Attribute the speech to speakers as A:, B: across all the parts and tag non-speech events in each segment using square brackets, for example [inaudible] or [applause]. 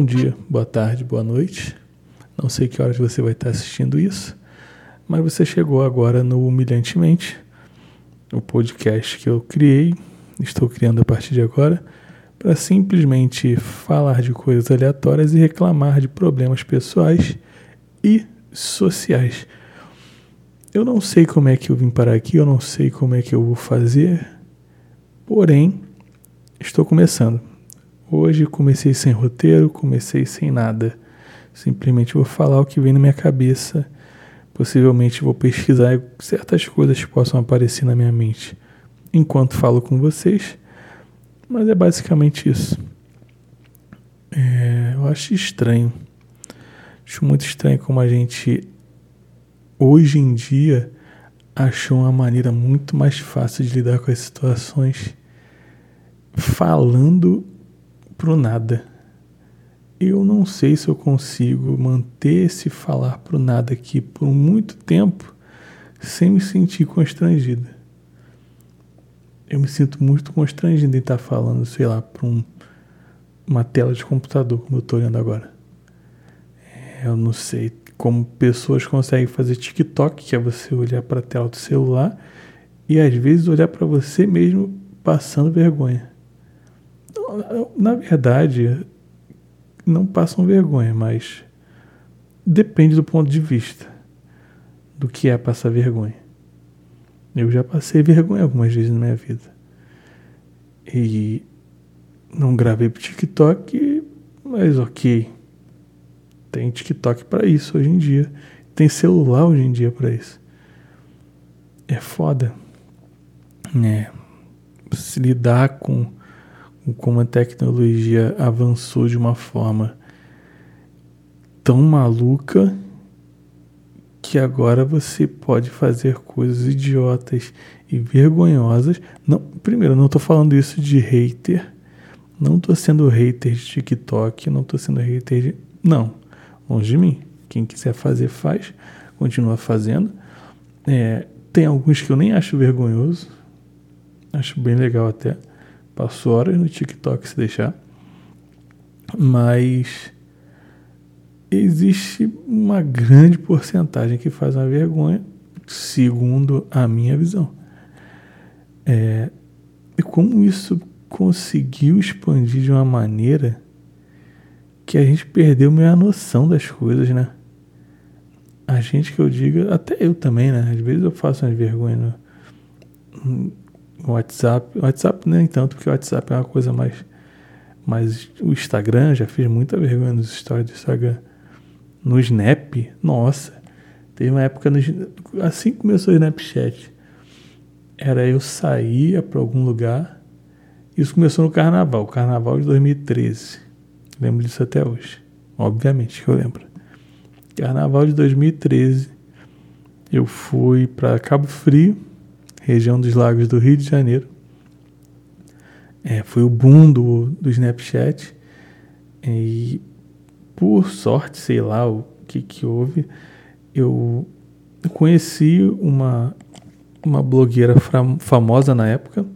A: Bom dia, boa tarde, boa noite. Não sei que horas você vai estar assistindo isso, mas você chegou agora no Humilhantemente, o podcast que eu criei, estou criando a partir de agora, para simplesmente falar de coisas aleatórias e reclamar de problemas pessoais e sociais. Eu não sei como é que eu vim parar aqui, eu não sei como é que eu vou fazer, porém, estou começando. Hoje comecei sem roteiro, comecei sem nada. Simplesmente vou falar o que vem na minha cabeça. Possivelmente vou pesquisar certas coisas que possam aparecer na minha mente enquanto falo com vocês. Mas é basicamente isso. É, eu acho estranho. Acho muito estranho como a gente hoje em dia achou uma maneira muito mais fácil de lidar com as situações falando pro nada. Eu não sei se eu consigo manter esse falar pro nada aqui por muito tempo sem me sentir constrangido. Eu me sinto muito constrangido em estar falando, sei lá, para um, uma tela de computador, como eu estou olhando agora. É, eu não sei como pessoas conseguem fazer TikTok, que é você olhar para a tela do celular e às vezes olhar para você mesmo passando vergonha. Na verdade, não passam vergonha, mas depende do ponto de vista do que é passar vergonha. Eu já passei vergonha algumas vezes na minha vida. E não gravei pro TikTok, mas ok. Tem TikTok para isso hoje em dia. Tem celular hoje em dia para isso. É foda. É. Se lidar com, como a tecnologia avançou de uma forma tão maluca que agora você pode fazer coisas idiotas e vergonhosas. Não, primeiro, não estou falando isso de hater. Não estou sendo hater de TikTok, não estou sendo hater de. Não longe de mim. Quem quiser fazer, faz, continua fazendo. É, tem alguns que eu nem acho vergonhoso, acho bem legal até. Passo horas no TikTok se deixar. Mas existe uma grande porcentagem que faz uma vergonha, segundo a minha visão. É, e como isso conseguiu expandir de uma maneira que a gente perdeu meio a noção das coisas, né? A gente que eu digo, até eu também, né? Às vezes eu faço umas vergonhas no WhatsApp. WhatsApp nem tanto, porque o WhatsApp é uma coisa mais. Mas o Instagram, já fiz muita vergonha nos stories do Instagram. No Snap, nossa. Teve uma época, no, assim começou o Snapchat. Era eu saía para algum lugar. Isso começou no carnaval, carnaval de 2013. Lembro disso até hoje. Obviamente que eu lembro. Carnaval de 2013, eu fui para Cabo Frio, região dos lagos do Rio de Janeiro. É, foi o boom do, do Snapchat. E por sorte, sei lá o que, que houve, eu conheci uma, uma blogueira famosa na época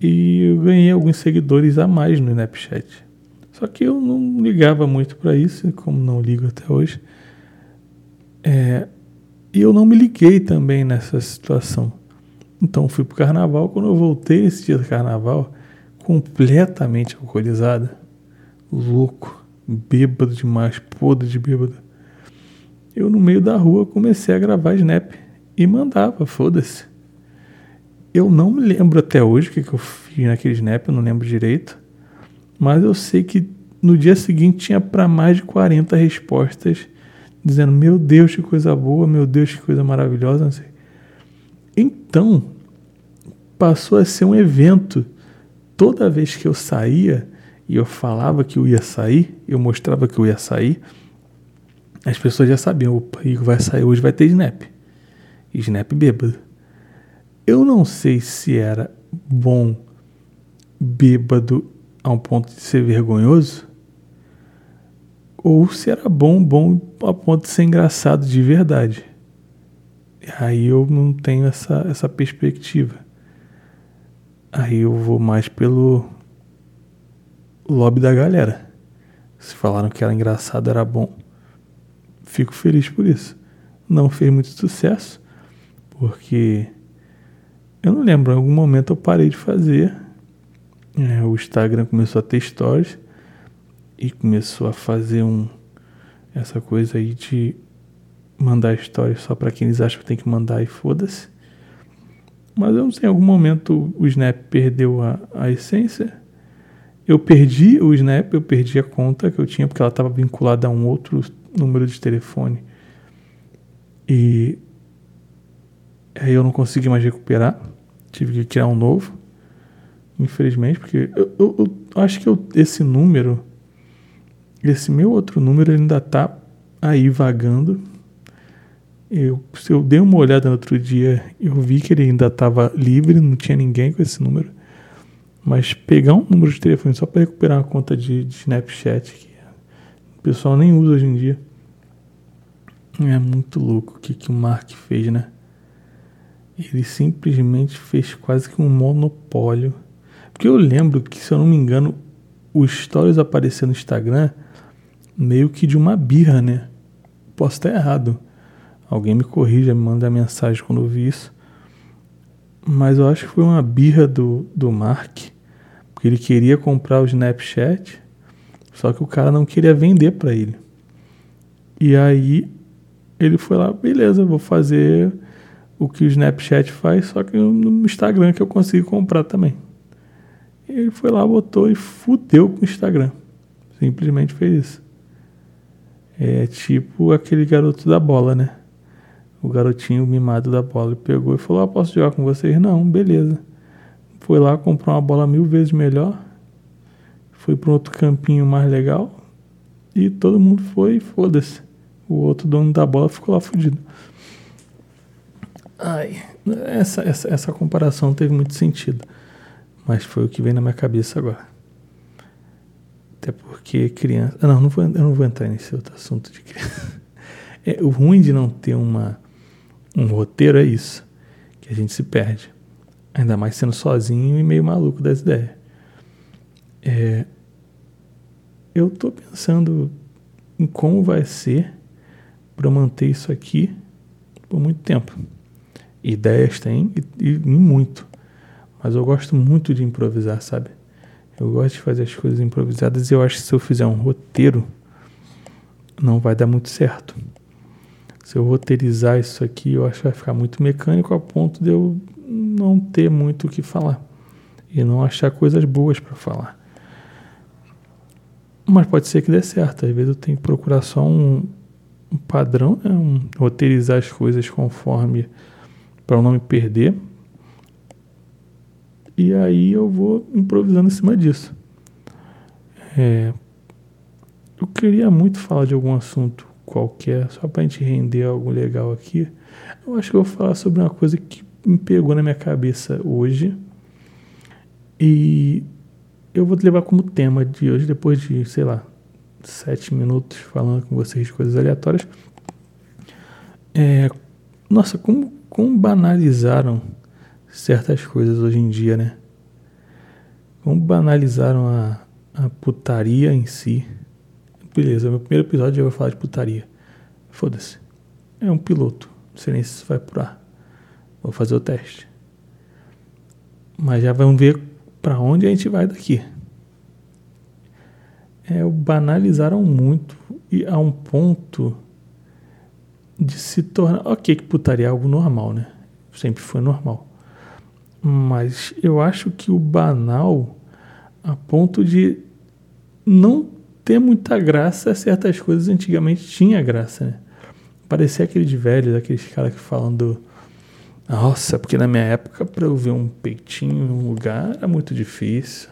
A: e eu ganhei alguns seguidores a mais no Snapchat. Só que eu não ligava muito para isso, como não ligo até hoje. É, e eu não me liguei também nessa situação. Então fui pro carnaval. Quando eu voltei esse dia do carnaval, completamente alcoolizado, louco, bêbado demais, podre de bêbado. Eu no meio da rua comecei a gravar Snap e mandava, foda-se. Eu não me lembro até hoje o que, que eu fiz naquele Snap, eu não lembro direito. Mas eu sei que no dia seguinte tinha para mais de 40 respostas dizendo: Meu Deus, que coisa boa, meu Deus, que coisa maravilhosa. Não sei. Então, passou a ser um evento. Toda vez que eu saía e eu falava que eu ia sair, eu mostrava que eu ia sair, as pessoas já sabiam: opa, Igor vai sair hoje, vai ter Snap. Snap bêbado. Eu não sei se era bom bêbado a um ponto de ser vergonhoso, ou se era bom, bom a ponto de ser engraçado de verdade. Aí eu não tenho essa, essa perspectiva. Aí eu vou mais pelo lobby da galera. Se falaram que era engraçado, era bom. Fico feliz por isso. Não fez muito sucesso, porque eu não lembro, em algum momento eu parei de fazer. É, o Instagram começou a ter stories e começou a fazer um essa coisa aí de mandar stories só para quem eles acham que tem que mandar e foda-se. Mas eu não sei, em algum momento o Snap perdeu a, a essência. Eu perdi o Snap, eu perdi a conta que eu tinha, porque ela estava vinculada a um outro número de telefone. E aí eu não consegui mais recuperar. Tive que criar um novo. Infelizmente, porque eu, eu, eu acho que eu, esse número, esse meu outro número ainda tá aí vagando. Eu, eu dei uma olhada no outro dia, eu vi que ele ainda estava livre, não tinha ninguém com esse número. Mas pegar um número de telefone só para recuperar uma conta de, de, Snapchat, que o pessoal nem usa hoje em dia. É muito louco o que, que o Mark fez, né? Ele simplesmente fez quase que um monopólio. Porque eu lembro que, se eu não me engano, os stories aparecendo no Instagram meio que de uma birra, né? Posso estar errado. Alguém me corrija, me manda mensagem quando eu vi isso. Mas eu acho que foi uma birra do, do Mark, porque ele queria comprar o Snapchat, só que o cara não queria vender para ele. E aí ele foi lá, beleza, vou fazer o que o Snapchat faz, só que no Instagram que eu consigo comprar também. Ele foi lá, botou e fudeu com o Instagram. Simplesmente fez isso. É tipo aquele garoto da bola, né? O garotinho mimado da bola pegou e falou: ah, Posso jogar com vocês? Não, beleza. Foi lá, comprou uma bola mil vezes melhor. Foi para outro campinho mais legal. E todo mundo foi, foda-se. O outro dono da bola ficou lá fudido. Ai, essa, essa, essa comparação teve muito sentido. Mas foi o que veio na minha cabeça agora. Até porque criança. Ah, não, não vou, eu não vou entrar nesse outro assunto de criança. [laughs] É, o ruim de não ter uma, um roteiro é isso, que a gente se perde. Ainda mais sendo sozinho e meio maluco das ideias. É, eu estou pensando em como vai ser para manter isso aqui por muito tempo. Ideias tem e, e muito. Mas eu gosto muito de improvisar, sabe? Eu gosto de fazer as coisas improvisadas e eu acho que se eu fizer um roteiro, não vai dar muito certo. Se eu roteirizar isso aqui, eu acho que vai ficar muito mecânico a ponto de eu não ter muito o que falar e não achar coisas boas para falar. Mas pode ser que dê certo. Às vezes eu tenho que procurar só um, um padrão, né? um, roteirizar as coisas conforme para não me perder e aí eu vou improvisando em cima disso. É, eu queria muito falar de algum assunto qualquer, só para a gente render algo legal aqui. Eu acho que eu vou falar sobre uma coisa que me pegou na minha cabeça hoje. E eu vou levar como tema de hoje, depois de, sei lá, sete minutos falando com vocês de coisas aleatórias. É, nossa, como, como banalizaram certas coisas hoje em dia, né? Como banalizaram a, a putaria em si. Beleza, meu primeiro episódio eu vou falar de putaria. Foda-se. É um piloto. Não sei nem se vai por ar. Vou fazer o teste. Mas já vamos ver para onde a gente vai daqui. É, banalizaram muito e a um ponto de se tornar. Ok, que putaria é algo normal, né? Sempre foi normal. Mas eu acho que o banal, a ponto de não ter muita graça, certas coisas antigamente tinha graça, né? Parecia aquele de velho, aqueles caras que falando. Nossa, porque na minha época, para eu ver um peitinho em um lugar era muito difícil.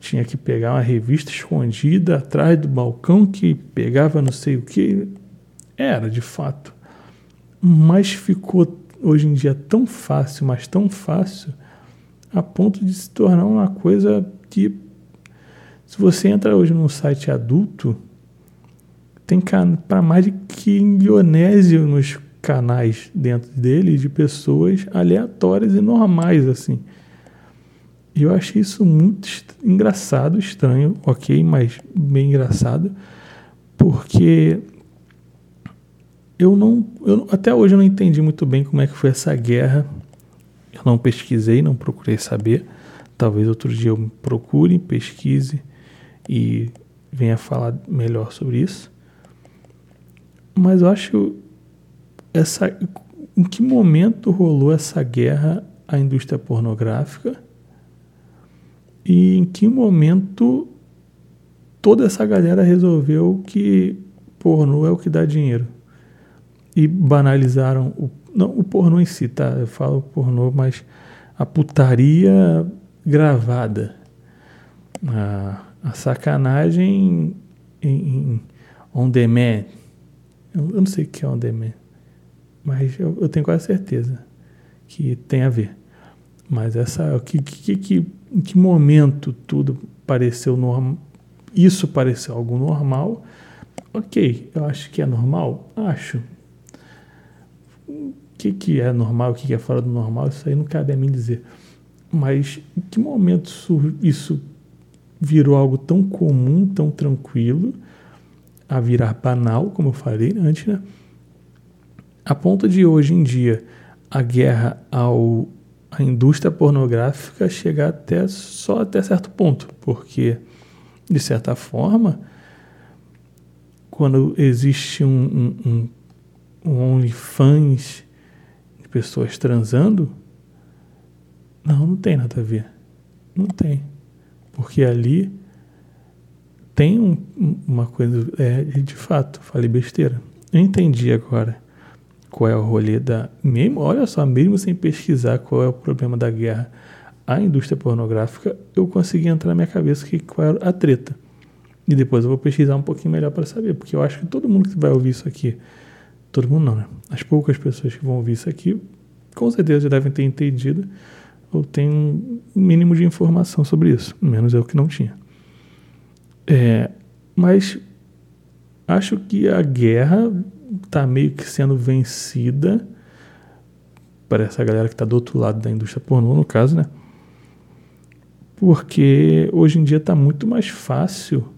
A: Tinha que pegar uma revista escondida atrás do balcão que pegava não sei o que. Era, de fato. Mas ficou hoje em dia tão fácil, mas tão fácil, a ponto de se tornar uma coisa que, se você entra hoje num site adulto, tem para mais de quilionésio nos canais dentro dele de pessoas aleatórias e normais, assim. E eu achei isso muito engraçado, estranho, ok, mas bem engraçado, porque eu não, eu, até hoje eu não entendi muito bem como é que foi essa guerra. Eu não pesquisei, não procurei saber. Talvez outro dia eu procure, pesquise e venha falar melhor sobre isso. Mas eu acho essa em que momento rolou essa guerra à indústria pornográfica e em que momento toda essa galera resolveu que pornô é o que dá dinheiro e banalizaram o não o pornô em si, tá? Eu falo pornô, mas a putaria gravada, a, a sacanagem em, em on demand. Eu, eu não sei o que é on demand mas eu, eu, tenho quase certeza que tem a ver. Mas essa, que, que, que, em que momento tudo pareceu normal? Isso pareceu algo normal? Ok, eu acho que é normal? Acho. O que, que é normal, o que, que é fora do normal, isso aí não cabe a mim dizer. Mas em que momento isso virou algo tão comum, tão tranquilo, a virar banal, como eu falei antes, né? a ponto de hoje em dia a guerra ao a indústria pornográfica chegar até só até certo ponto, porque de certa forma quando existe um, um, um OnlyFans de pessoas transando, não, não tem nada a ver. Não tem. Porque ali tem um, uma coisa, é, de fato, falei besteira. Eu entendi agora qual é o rolê da. Mesmo, olha só, mesmo sem pesquisar qual é o problema da guerra à indústria pornográfica, eu consegui entrar na minha cabeça que qual era a treta. E depois eu vou pesquisar um pouquinho melhor para saber, porque eu acho que todo mundo que vai ouvir isso aqui, todo mundo não, né? As poucas pessoas que vão ouvir isso aqui, com certeza já devem ter entendido ou tem um mínimo de informação sobre isso, menos eu que não tinha. É, mas acho que a guerra está meio que sendo vencida para essa galera que está do outro lado da indústria pornô, no caso, né? Porque hoje em dia está muito mais fácil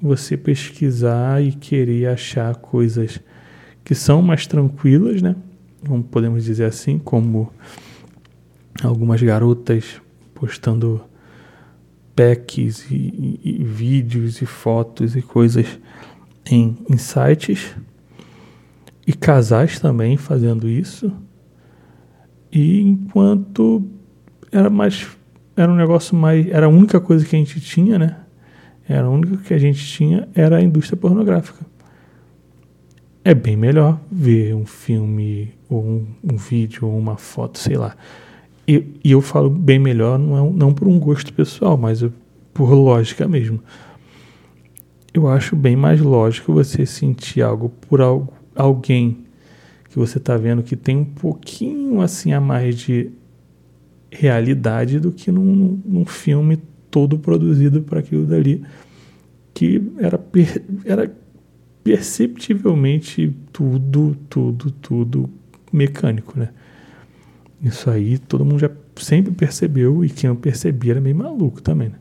A: você pesquisar e querer achar coisas que são mais tranquilas, né? Podemos dizer assim, como algumas garotas postando packs e, e, e vídeos e fotos e coisas em, em sites e casais também fazendo isso. E enquanto era mais era um negócio mais era a única coisa que a gente tinha, né? Era a única que a gente tinha era a indústria pornográfica. É bem melhor ver um filme ou um, um vídeo ou uma foto, sei lá. E, e eu falo bem melhor não, é, não por um gosto pessoal, mas por lógica mesmo. Eu acho bem mais lógico você sentir algo por algo alguém que você está vendo que tem um pouquinho assim a mais de realidade do que num, num filme todo produzido para aquilo dali, que era, per, era perceptivelmente tudo, tudo, tudo mecânico, né? Isso aí todo mundo já sempre percebeu e quem não percebia era meio maluco também, né?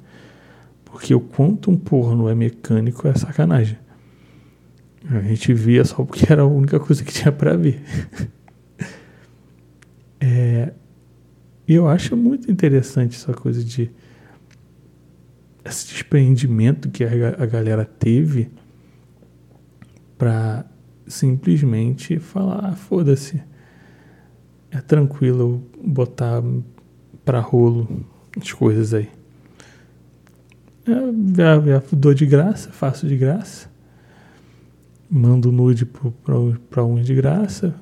A: Porque o quanto um porno é mecânico é sacanagem. A gente via só porque era a única coisa que tinha para ver. [laughs] é, eu acho muito interessante essa coisa de esse desprendimento que a, a galera teve para simplesmente falar, ah, foda-se, é tranquilo botar para rolo as coisas aí. É, dou de graça, faço de graça mando nude para uns de graça,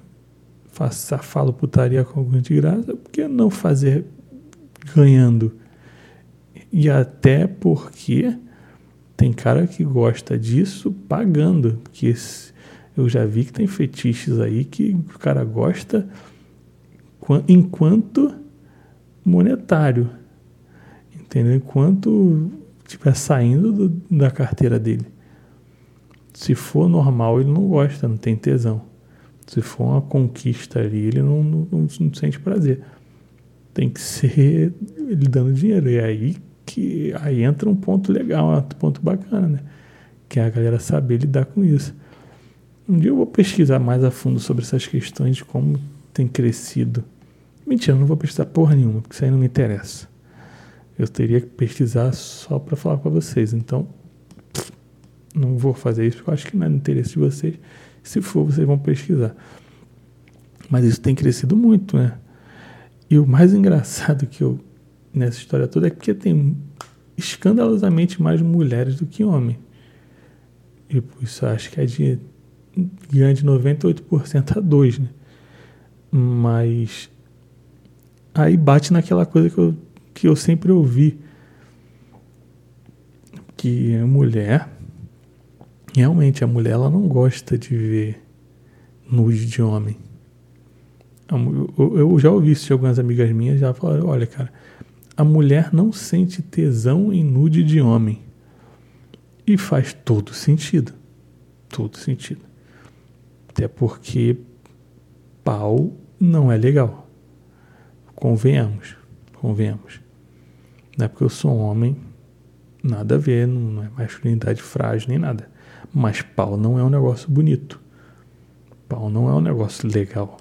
A: faço, falo putaria com alguns de graça, por que não fazer ganhando? E até porque tem cara que gosta disso pagando, porque eu já vi que tem fetiches aí que o cara gosta enquanto monetário, entendeu? Enquanto estiver saindo do, da carteira dele. Se for normal, ele não gosta, não tem tesão. Se for uma conquista ali, ele não, não, não, não sente prazer. Tem que ser ele dando dinheiro. E aí que aí entra um ponto legal, um ponto bacana, né? Que é a galera saber lidar com isso. Um dia eu vou pesquisar mais a fundo sobre essas questões de como tem crescido. Mentira, não vou pesquisar porra nenhuma, porque isso aí não me interessa. Eu teria que pesquisar só para falar para vocês. Então, não vou fazer isso porque eu acho que não é no interesse de vocês. Se for, vocês vão pesquisar. Mas isso tem crescido muito, né? E o mais [laughs] engraçado que eu nessa história toda é porque tem escandalosamente mais mulheres do que homens. E por isso acho que é de grande 98% a 2, né? Mas aí bate naquela coisa que eu, que eu sempre ouvi. Que a mulher, realmente a mulher ela não gosta de ver nude de homem. Eu já ouvi isso de algumas amigas minhas, já falaram, olha cara, a mulher não sente tesão em nude de homem. E faz todo sentido. Todo sentido. Até porque pau não é legal. Convenhamos. Convenhamos. Não é porque eu sou um homem, nada a ver, não é masculinidade frágil nem nada. Mas pau não é um negócio bonito. Pau não é um negócio legal.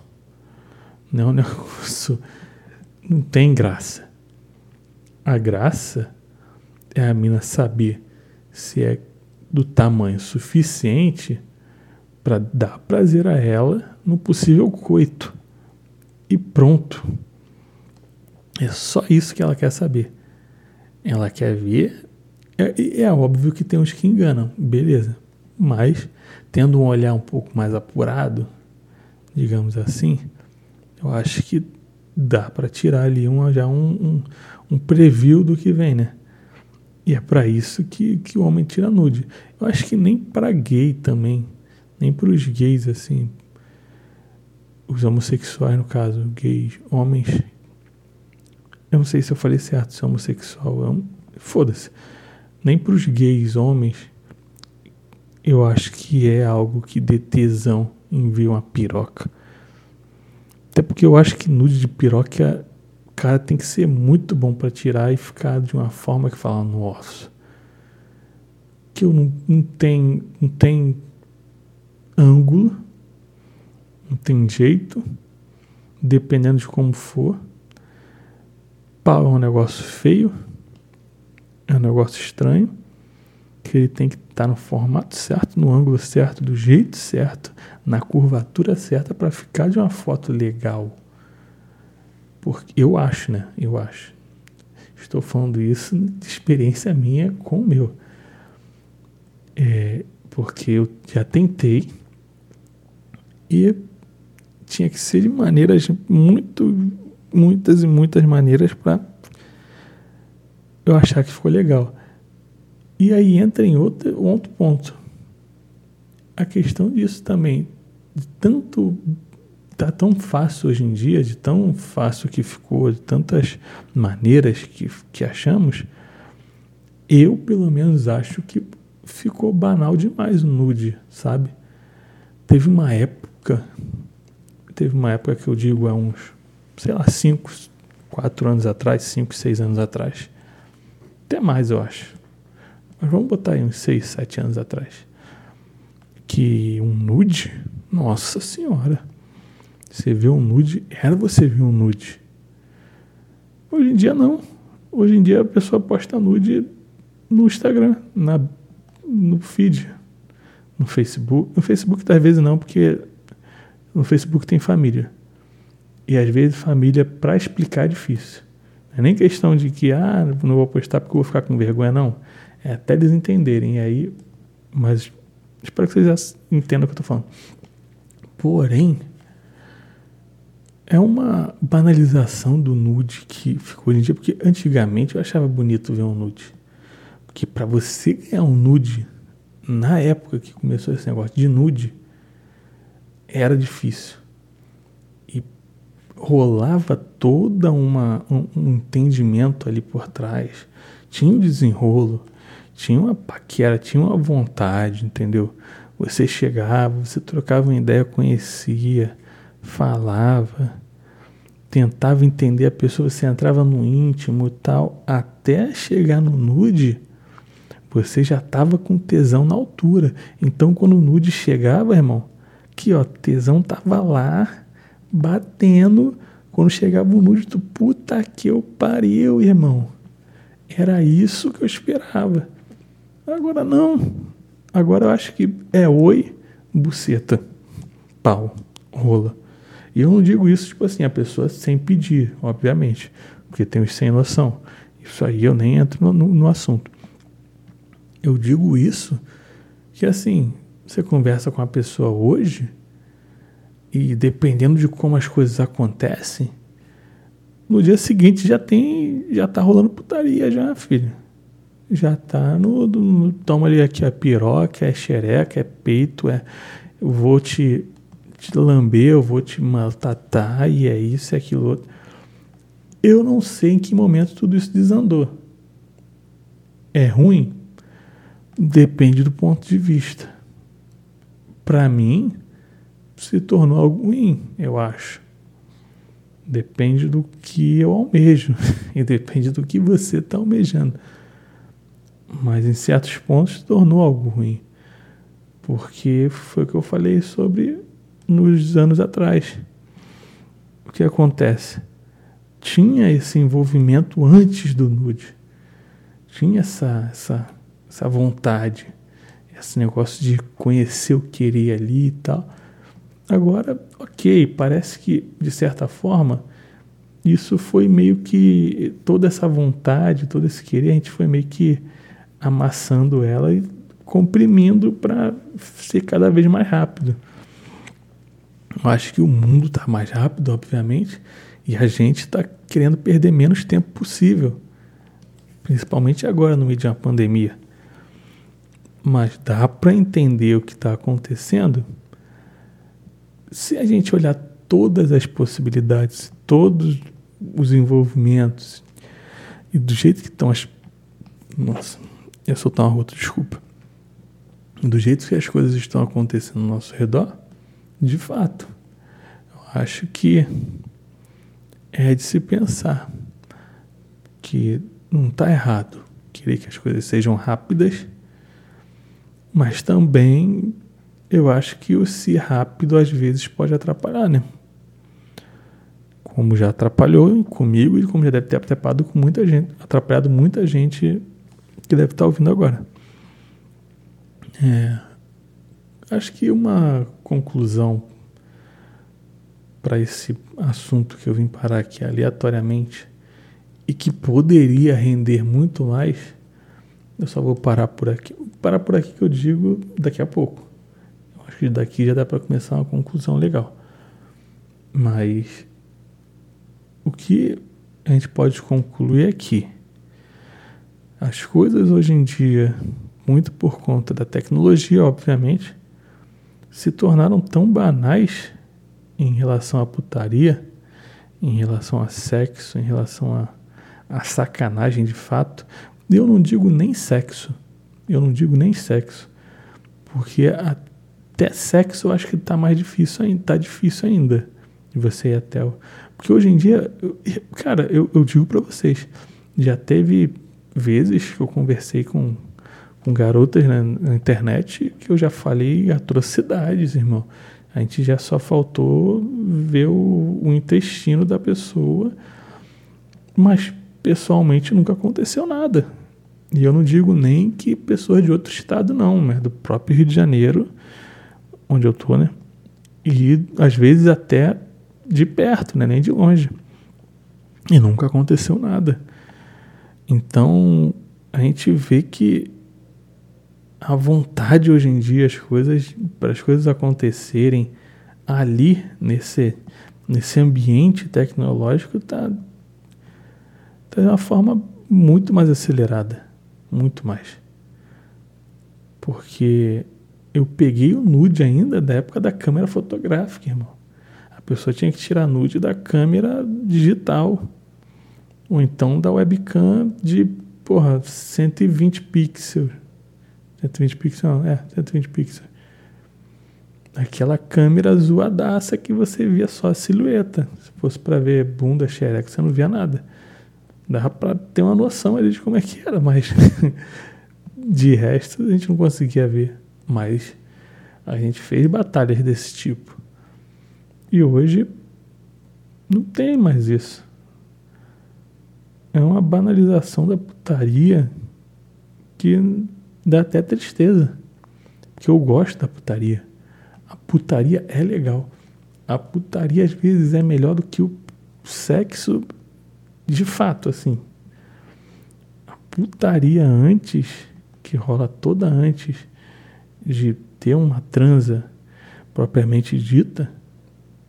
A: Não é um [laughs] negócio. Não tem graça. A graça é a mina saber se é do tamanho suficiente para dar prazer a ela no possível coito. E pronto. É só isso que ela quer saber. Ela quer ver. É, é óbvio que tem uns que enganam, beleza. Mas, tendo um olhar um pouco mais apurado, digamos assim, eu acho que dá para tirar ali uma, já um, um, um preview do que vem, né? E é para isso que, que o homem tira nude. Eu acho que nem para gay também, nem para os gays assim, os homossexuais no caso, gays, homens. Eu não sei se eu falei certo, se é homossexual, é um, foda-se. Nem para os gays, homens, eu acho que é algo que dê tesão em ver uma piroca. Até porque eu acho que nude de piroca cara tem que ser muito bom para tirar e ficar de uma forma que fala, nossa, que eu não, não tem, não tem ângulo, não tem jeito, dependendo de como for. Pau é um negócio feio, é um negócio estranho, que ele tem que estar tá no formato certo, no ângulo certo, do jeito certo, na curvatura certa para ficar de uma foto legal. Porque eu acho, né? Eu acho. Estou falando isso de experiência minha com o meu. É, porque eu já tentei e tinha que ser de maneiras muito, muitas e muitas maneiras para eu achar que ficou legal. E aí entra em outro, outro ponto. A questão disso também, de tanto tá tão fácil hoje em dia, de tão fácil que ficou, de tantas maneiras que, que achamos, eu pelo menos acho que ficou banal demais o nude, sabe? Teve uma época, teve uma época que eu digo há uns, sei lá, 5, 4 anos atrás, 5, 6 anos atrás, até mais eu acho, mas vamos botar aí uns 6, 7 anos atrás, que um nude, nossa senhora, você vê um nude, era você ver um nude. Hoje em dia não. Hoje em dia a pessoa posta nude no Instagram, na, no feed, no Facebook. No Facebook às vezes não, porque no Facebook tem família. E às vezes família para explicar é difícil. Não é nem questão de que, ah, não vou postar porque eu vou ficar com vergonha, não. É até eles entenderem. E aí, mas espero que vocês entendam o que eu estou falando. Porém, é uma banalização do nude que ficou hoje em dia, porque antigamente eu achava bonito ver um nude. Porque para você ganhar um nude, na época que começou esse negócio de nude, era difícil. E rolava toda uma um, um entendimento ali por trás. Tinha um desenrolo, tinha uma paquera, tinha uma vontade, entendeu? Você chegava, você trocava uma ideia, conhecia, falava tentava entender a pessoa, você entrava no íntimo e tal, até chegar no nude, você já estava com tesão na altura. Então, quando o nude chegava, irmão, que ó, tesão tava lá, batendo. Quando chegava o nude, tu, puta que eu pariu, irmão. Era isso que eu esperava. Agora não. Agora eu acho que é oi, buceta, pau, rola. E eu não digo isso, tipo assim, a pessoa sem pedir, obviamente, porque tem os sem noção. Isso aí eu nem entro no, no, no assunto. Eu digo isso que, assim, você conversa com a pessoa hoje e dependendo de como as coisas acontecem, no dia seguinte já tem, já tá rolando putaria já, filho. Já tá no, no toma ali aqui a piroca, é xereca, é peito, é eu vou te te lamber, eu vou te maltratar, e é isso, é aquilo outro. Eu não sei em que momento tudo isso desandou. É ruim? Depende do ponto de vista. Para mim, se tornou algo ruim, eu acho. Depende do que eu almejo [laughs] e depende do que você está almejando. Mas em certos pontos se tornou algo ruim. Porque foi o que eu falei sobre nos anos atrás. O que acontece? Tinha esse envolvimento antes do nude. Tinha essa, essa, essa vontade, esse negócio de conhecer o que queria ali e tal. Agora, ok, parece que, de certa forma, isso foi meio que toda essa vontade, todo esse querer, a gente foi meio que amassando ela e comprimindo para ser cada vez mais rápido. Eu acho que o mundo está mais rápido, obviamente, e a gente está querendo perder menos tempo possível, principalmente agora no meio de uma pandemia. Mas dá para entender o que está acontecendo se a gente olhar todas as possibilidades, todos os envolvimentos e do jeito que estão as. Nossa, ia soltar uma outra desculpa. Do jeito que as coisas estão acontecendo ao nosso redor, de fato. Eu acho que é de se pensar que não está errado querer que as coisas sejam rápidas, mas também eu acho que o se rápido às vezes pode atrapalhar, né? Como já atrapalhou comigo e como já deve ter atrapalhado com muita gente, atrapalhado muita gente que deve estar ouvindo agora. É, acho que uma conclusão para esse assunto que eu vim parar aqui aleatoriamente e que poderia render muito mais, eu só vou parar por aqui. Parar por aqui que eu digo daqui a pouco. Eu acho que daqui já dá para começar uma conclusão legal. Mas o que a gente pode concluir é que as coisas hoje em dia, muito por conta da tecnologia, obviamente, se tornaram tão banais em relação à putaria, em relação a sexo, em relação a, a sacanagem de fato. Eu não digo nem sexo, eu não digo nem sexo, porque até sexo eu acho que está mais difícil ainda, tá difícil ainda de você ir até o... Porque hoje em dia, eu, cara, eu, eu digo para vocês, já teve vezes que eu conversei com com garotas na, internet que eu já falei atrocidades, irmão. A gente já só faltou ver o, o, intestino da pessoa, mas pessoalmente nunca aconteceu nada. E eu não digo nem que pessoas de outro estado, não, né? Do próprio Rio de Janeiro, onde eu tô, né? E às vezes até de perto, né? Nem de longe. E nunca aconteceu nada. Então a gente vê que a vontade hoje em dia, as coisas, para as coisas acontecerem ali, nesse, nesse ambiente tecnológico, está tá de uma forma muito mais acelerada. Muito mais. Porque eu peguei o nude ainda da época da câmera fotográfica, irmão. A pessoa tinha que tirar nude da câmera digital. Ou então da webcam de, porra, 120 pixels 120 pixels, é, 120 pixels. aquela câmera zoadaça que você via só a silhueta. Se fosse para ver bunda, xereca, você não via nada. Dava para ter uma noção ali de como é que era, mas [laughs] de resto a gente não conseguia ver. Mas a gente fez batalhas desse tipo. E hoje não tem mais isso. É uma banalização da putaria que dá até tristeza. Porque eu gosto da putaria. A putaria é legal. A putaria às vezes é melhor do que o sexo de fato, assim. A putaria antes, que rola toda antes de ter uma transa propriamente dita,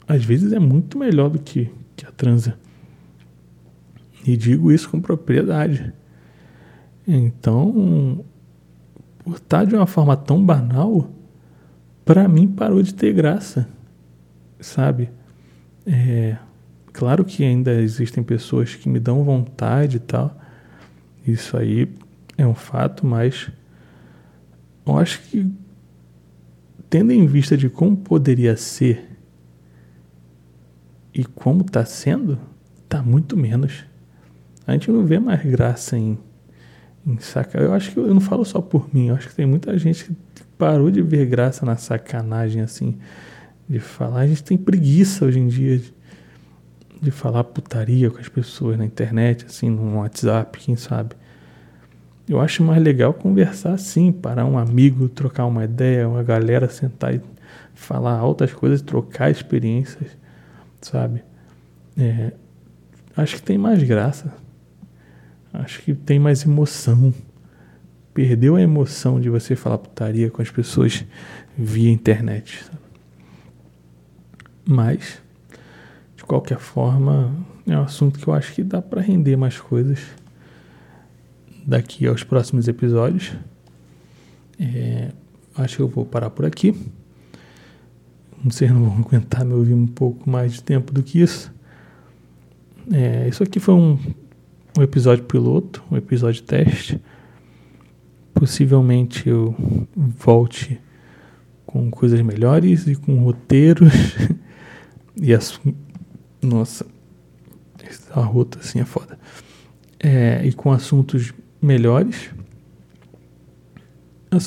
A: às vezes é muito melhor do que, que a transa. E digo isso com propriedade. Então, por estar de uma forma tão banal, para mim parou de ter graça, sabe? É, claro que ainda existem pessoas que me dão vontade e tal, isso aí é um fato, mas eu acho que, tendo em vista de como poderia ser e como está sendo, está muito menos. A gente não vê mais graça em, em sacar. Eu acho que eu não falo só por mim, eu acho que tem muita gente que parou de ver graça na sacanagem assim, de falar. A gente tem preguiça hoje em dia de, de falar putaria com as pessoas na internet, assim, no WhatsApp, quem sabe. Eu acho mais legal conversar assim, parar um amigo, trocar uma ideia, uma galera sentar e falar altas coisas, trocar experiências, sabe? É, acho que tem mais graça. Acho que tem mais emoção. Perdeu a emoção de você falar putaria com as pessoas via internet. Sabe? Mas, de qualquer forma, é um assunto que eu acho que dá para render mais coisas daqui aos próximos episódios. É, acho que eu vou parar por aqui. Vocês não vão [laughs] aguentar me ouvir um pouco mais de tempo do que isso. É, isso aqui foi um, um episódio piloto, um episódio teste. Possivelmente eu volte com coisas melhores e com roteiros. [laughs] e as. Nossa, a rota assim é foda. É, e com assuntos melhores.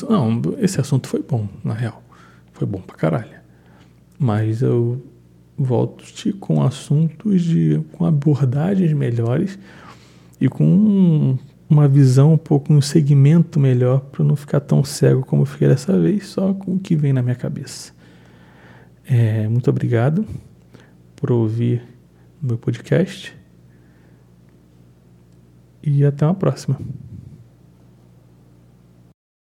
A: Não, esse assunto foi bom, na real. Foi bom pra caralho. Mas eu volto com assuntos de. com abordagens melhores e com uma visão um pouco, um segmento melhor para não ficar tão cego como eu fiquei dessa vez, só com o que vem na minha cabeça. É, muito obrigado por ouvir o meu podcast e até uma próxima.